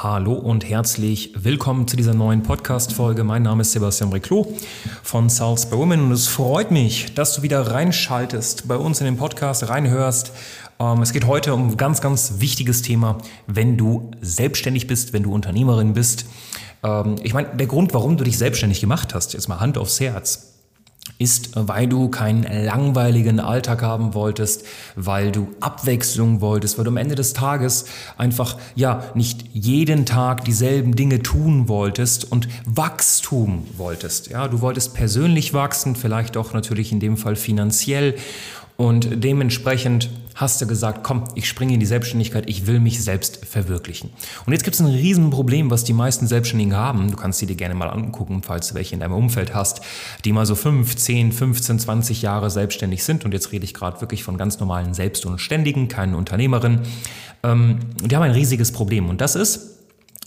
Hallo und herzlich willkommen zu dieser neuen Podcast-Folge. Mein Name ist Sebastian Reclo von Sales by Women und es freut mich, dass du wieder reinschaltest, bei uns in den Podcast reinhörst. Ähm, es geht heute um ein ganz, ganz wichtiges Thema, wenn du selbstständig bist, wenn du Unternehmerin bist. Ähm, ich meine, der Grund, warum du dich selbstständig gemacht hast, jetzt mal Hand aufs Herz, ist, weil du keinen langweiligen Alltag haben wolltest, weil du Abwechslung wolltest, weil du am Ende des Tages einfach ja nicht jeden Tag dieselben Dinge tun wolltest und Wachstum wolltest. Ja, du wolltest persönlich wachsen, vielleicht auch natürlich in dem Fall finanziell und dementsprechend hast du gesagt, komm, ich springe in die Selbstständigkeit, ich will mich selbst verwirklichen. Und jetzt gibt es ein Riesenproblem, was die meisten Selbstständigen haben. Du kannst sie dir gerne mal angucken, falls du welche in deinem Umfeld hast, die mal so 5, 10, 15, 20 Jahre selbstständig sind. Und jetzt rede ich gerade wirklich von ganz normalen Selbst- und Ständigen, keinen Unternehmerinnen. Ähm, die haben ein riesiges Problem. Und das ist,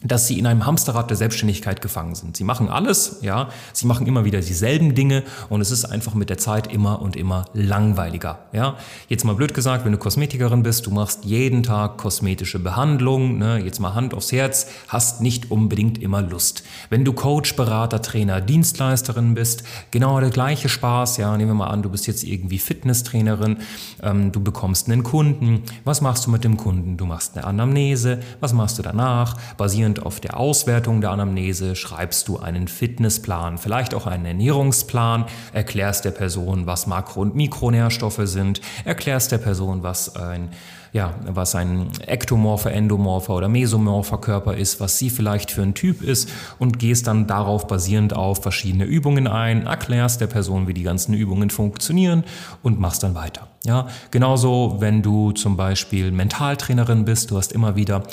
dass sie in einem Hamsterrad der Selbstständigkeit gefangen sind. Sie machen alles, ja, sie machen immer wieder dieselben Dinge und es ist einfach mit der Zeit immer und immer langweiliger, ja. Jetzt mal blöd gesagt, wenn du Kosmetikerin bist, du machst jeden Tag kosmetische Behandlung, ne, jetzt mal Hand aufs Herz, hast nicht unbedingt immer Lust. Wenn du Coach, Berater, Trainer, Dienstleisterin bist, genau der gleiche Spaß, ja, nehmen wir mal an, du bist jetzt irgendwie Fitnesstrainerin, ähm, du bekommst einen Kunden, was machst du mit dem Kunden? Du machst eine Anamnese, was machst du danach? Basierend basierend auf der Auswertung der Anamnese schreibst du einen Fitnessplan, vielleicht auch einen Ernährungsplan, erklärst der Person, was Makro- und Mikronährstoffe sind, erklärst der Person, was ein ja, was ein ektomorpher, endomorpher oder mesomorpher Körper ist, was sie vielleicht für ein Typ ist und gehst dann darauf basierend auf verschiedene Übungen ein, erklärst der Person, wie die ganzen Übungen funktionieren und machst dann weiter. Ja, genauso, wenn du zum Beispiel Mentaltrainerin bist, du hast immer wieder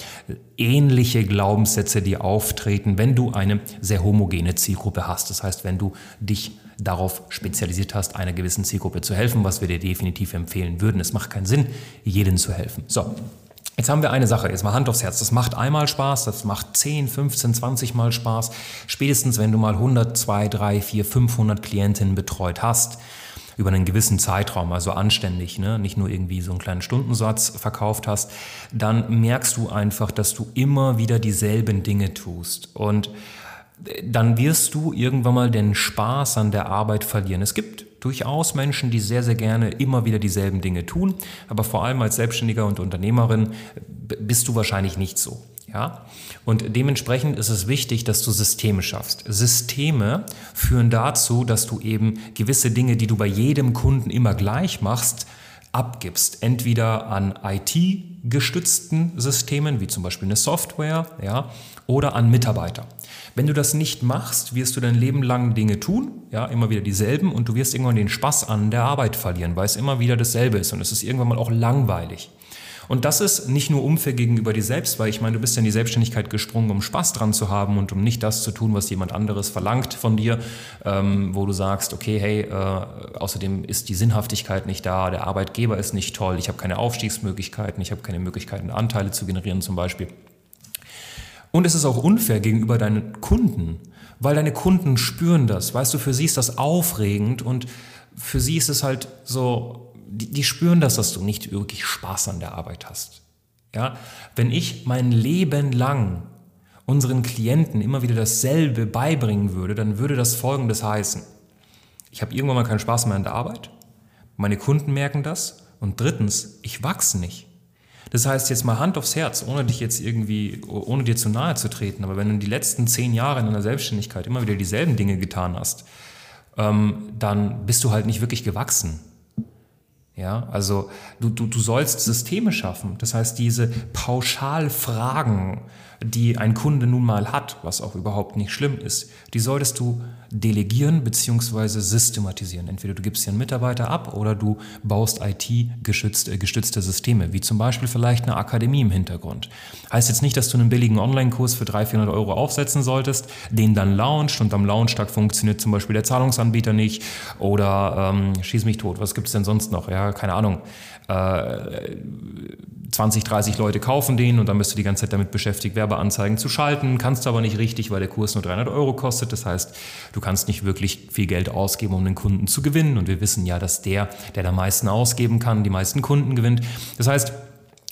ähnliche Glaubenssätze, die auftreten, wenn du eine sehr homogene Zielgruppe hast. Das heißt, wenn du dich darauf spezialisiert hast, einer gewissen Zielgruppe zu helfen, was wir dir definitiv empfehlen würden. Es macht keinen Sinn, jedem zu helfen. So, Jetzt haben wir eine Sache, jetzt mal Hand aufs Herz. Das macht einmal Spaß, das macht 10, 15, 20 Mal Spaß. Spätestens, wenn du mal 100, 2, 3, 4, 500 Klientinnen betreut hast, über einen gewissen Zeitraum, also anständig, ne? nicht nur irgendwie so einen kleinen Stundensatz verkauft hast, dann merkst du einfach, dass du immer wieder dieselben Dinge tust. Und dann wirst du irgendwann mal den Spaß an der Arbeit verlieren. Es gibt durchaus Menschen, die sehr, sehr gerne immer wieder dieselben Dinge tun, aber vor allem als Selbstständiger und Unternehmerin bist du wahrscheinlich nicht so. Ja? Und dementsprechend ist es wichtig, dass du Systeme schaffst. Systeme führen dazu, dass du eben gewisse Dinge, die du bei jedem Kunden immer gleich machst, abgibst. Entweder an IT-gestützten Systemen, wie zum Beispiel eine Software, ja, oder an Mitarbeiter. Wenn du das nicht machst, wirst du dein Leben lang Dinge tun, ja, immer wieder dieselben, und du wirst irgendwann den Spaß an der Arbeit verlieren, weil es immer wieder dasselbe ist und es ist irgendwann mal auch langweilig. Und das ist nicht nur unfair gegenüber dir selbst, weil ich meine, du bist ja in die Selbstständigkeit gesprungen, um Spaß dran zu haben und um nicht das zu tun, was jemand anderes verlangt von dir, ähm, wo du sagst, okay, hey, äh, außerdem ist die Sinnhaftigkeit nicht da, der Arbeitgeber ist nicht toll, ich habe keine Aufstiegsmöglichkeiten, ich habe keine Möglichkeiten, Anteile zu generieren zum Beispiel. Und es ist auch unfair gegenüber deinen Kunden, weil deine Kunden spüren das. Weißt du, für sie ist das aufregend und für sie ist es halt so, die, die spüren das, dass du nicht wirklich Spaß an der Arbeit hast. Ja, wenn ich mein Leben lang unseren Klienten immer wieder dasselbe beibringen würde, dann würde das Folgendes heißen. Ich habe irgendwann mal keinen Spaß mehr an der Arbeit, meine Kunden merken das und drittens, ich wachse nicht. Das heißt jetzt mal Hand aufs Herz, ohne dich jetzt irgendwie, ohne dir zu nahe zu treten, aber wenn du die letzten zehn Jahre in deiner Selbstständigkeit immer wieder dieselben Dinge getan hast, ähm, dann bist du halt nicht wirklich gewachsen. Ja, also du, du, du sollst Systeme schaffen. Das heißt, diese Pauschalfragen, die ein Kunde nun mal hat, was auch überhaupt nicht schlimm ist, die solltest du delegieren bzw. systematisieren. Entweder du gibst dir einen Mitarbeiter ab oder du baust IT-gestützte äh, gestützte Systeme, wie zum Beispiel vielleicht eine Akademie im Hintergrund. Heißt jetzt nicht, dass du einen billigen Online-Kurs für 300, 400 Euro aufsetzen solltest, den dann launcht und am Launchtag funktioniert zum Beispiel der Zahlungsanbieter nicht oder ähm, schieß mich tot, was gibt es denn sonst noch? Ja, keine Ahnung. Äh, 20, 30 Leute kaufen den und dann bist du die ganze Zeit damit beschäftigt, Werbeanzeigen zu schalten, kannst du aber nicht richtig, weil der Kurs nur 300 Euro kostet. Das heißt, du kannst nicht wirklich viel Geld ausgeben, um den Kunden zu gewinnen. Und wir wissen ja, dass der, der am meisten ausgeben kann, die meisten Kunden gewinnt. Das heißt,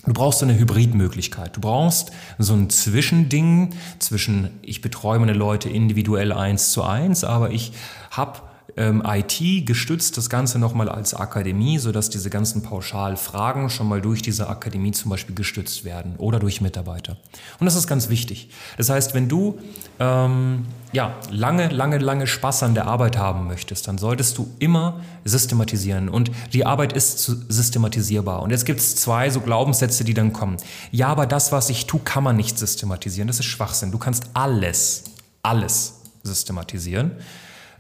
Du brauchst so eine Hybridmöglichkeit. Du brauchst so ein Zwischending zwischen, ich betreue meine Leute individuell eins zu eins, aber ich habe ähm, IT gestützt das Ganze nochmal als Akademie, sodass diese ganzen Pauschalfragen schon mal durch diese Akademie zum Beispiel gestützt werden oder durch Mitarbeiter. Und das ist ganz wichtig. Das heißt, wenn du ähm, ja, lange, lange, lange Spaß an der Arbeit haben möchtest, dann solltest du immer systematisieren. Und die Arbeit ist systematisierbar. Und jetzt gibt es zwei so Glaubenssätze, die dann kommen. Ja, aber das, was ich tue, kann man nicht systematisieren. Das ist Schwachsinn. Du kannst alles, alles systematisieren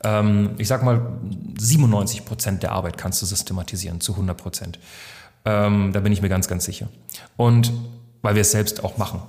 ähm, ich sag mal, 97 Prozent der Arbeit kannst du systematisieren, zu 100 Prozent. Ähm, da bin ich mir ganz, ganz sicher. Und weil wir es selbst auch machen.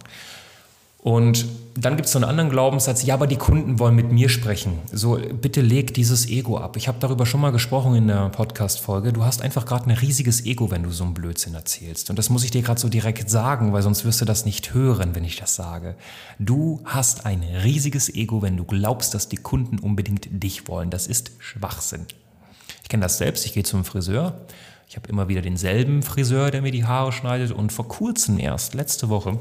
Und dann gibt es so einen anderen Glaubenssatz, ja, aber die Kunden wollen mit mir sprechen. So, bitte leg dieses Ego ab. Ich habe darüber schon mal gesprochen in der Podcast-Folge. Du hast einfach gerade ein riesiges Ego, wenn du so einen Blödsinn erzählst. Und das muss ich dir gerade so direkt sagen, weil sonst wirst du das nicht hören, wenn ich das sage. Du hast ein riesiges Ego, wenn du glaubst, dass die Kunden unbedingt dich wollen. Das ist Schwachsinn. Ich kenne das selbst. Ich gehe zum Friseur. Ich habe immer wieder denselben Friseur, der mir die Haare schneidet. Und vor kurzem erst, letzte Woche,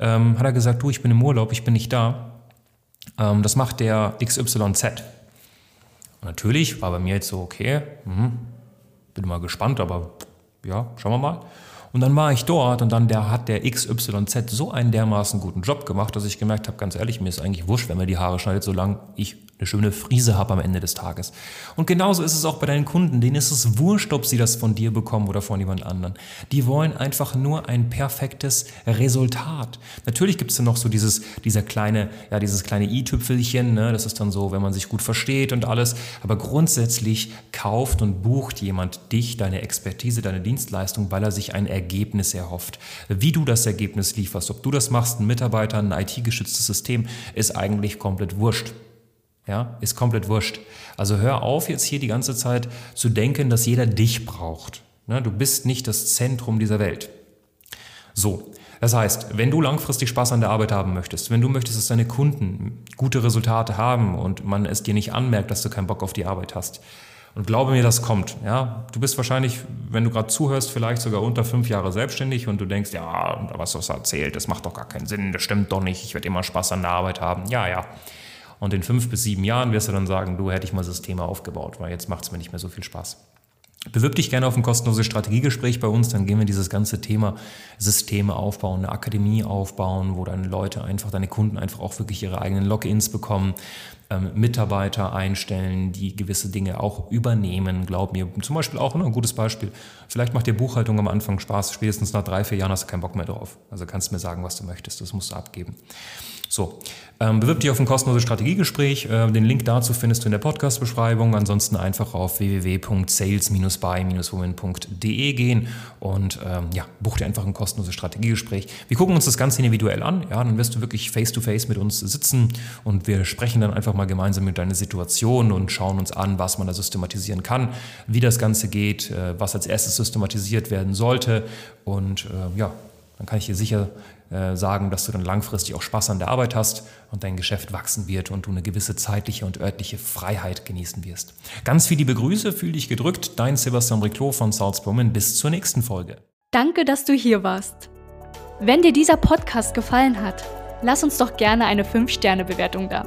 ähm, hat er gesagt, du, ich bin im Urlaub, ich bin nicht da. Ähm, das macht der XYZ. Natürlich war bei mir jetzt so, okay, mh, bin mal gespannt, aber ja, schauen wir mal. Und dann war ich dort und dann der, hat der XYZ so einen dermaßen guten Job gemacht, dass ich gemerkt habe, ganz ehrlich, mir ist eigentlich wurscht, wenn mir die Haare schneidet, solange ich eine schöne Frise habe am Ende des Tages. Und genauso ist es auch bei deinen Kunden. Denen ist es wurscht, ob sie das von dir bekommen oder von jemand anderen. Die wollen einfach nur ein perfektes Resultat. Natürlich gibt es dann noch so dieses, dieser kleine, ja, dieses kleine i-Tüpfelchen, ne? das ist dann so, wenn man sich gut versteht und alles. Aber grundsätzlich kauft und bucht jemand dich, deine Expertise, deine Dienstleistung, weil er sich ein Ergebnis erhofft. Wie du das Ergebnis lieferst, ob du das machst, ein Mitarbeiter, ein IT-geschütztes System, ist eigentlich komplett wurscht. Ja, ist komplett wurscht. Also hör auf jetzt hier die ganze Zeit zu denken, dass jeder dich braucht. Ne, du bist nicht das Zentrum dieser Welt. So, das heißt, wenn du langfristig Spaß an der Arbeit haben möchtest, wenn du möchtest, dass deine Kunden gute Resultate haben und man es dir nicht anmerkt, dass du keinen Bock auf die Arbeit hast, und glaube mir, das kommt. Ja, du bist wahrscheinlich, wenn du gerade zuhörst, vielleicht sogar unter fünf Jahre selbstständig und du denkst, ja, was du erzählt, das macht doch gar keinen Sinn, das stimmt doch nicht, ich werde immer Spaß an der Arbeit haben. Ja, ja. Und in fünf bis sieben Jahren wirst du dann sagen, du hätte ich mal Systeme aufgebaut, weil jetzt macht es mir nicht mehr so viel Spaß. Bewirb dich gerne auf ein kostenloses Strategiegespräch bei uns, dann gehen wir dieses ganze Thema Systeme aufbauen, eine Akademie aufbauen, wo deine Leute einfach, deine Kunden einfach auch wirklich ihre eigenen Logins bekommen, ähm, Mitarbeiter einstellen, die gewisse Dinge auch übernehmen. Glaub mir, zum Beispiel auch ne, ein gutes Beispiel. Vielleicht macht dir Buchhaltung am Anfang Spaß, spätestens nach drei, vier Jahren hast du keinen Bock mehr drauf. Also kannst du mir sagen, was du möchtest, das musst du abgeben. So, ähm, bewirb dich auf ein kostenloses Strategiegespräch. Äh, den Link dazu findest du in der Podcast-Beschreibung. Ansonsten einfach auf www.sales-by-women.de gehen und ähm, ja, buch dir einfach ein kostenloses Strategiegespräch. Wir gucken uns das Ganze individuell an. Ja, dann wirst du wirklich face-to-face -face mit uns sitzen und wir sprechen dann einfach mal gemeinsam mit deiner Situation und schauen uns an, was man da systematisieren kann, wie das Ganze geht, äh, was als erstes systematisiert werden sollte und äh, ja, dann kann ich dir sicher äh, sagen, dass du dann langfristig auch Spaß an der Arbeit hast und dein Geschäft wachsen wird und du eine gewisse zeitliche und örtliche Freiheit genießen wirst. Ganz viele liebe Grüße, fühl dich gedrückt, dein Sebastian Riclot von Salzburg. Bis zur nächsten Folge. Danke, dass du hier warst. Wenn dir dieser Podcast gefallen hat, lass uns doch gerne eine 5-Sterne-Bewertung da.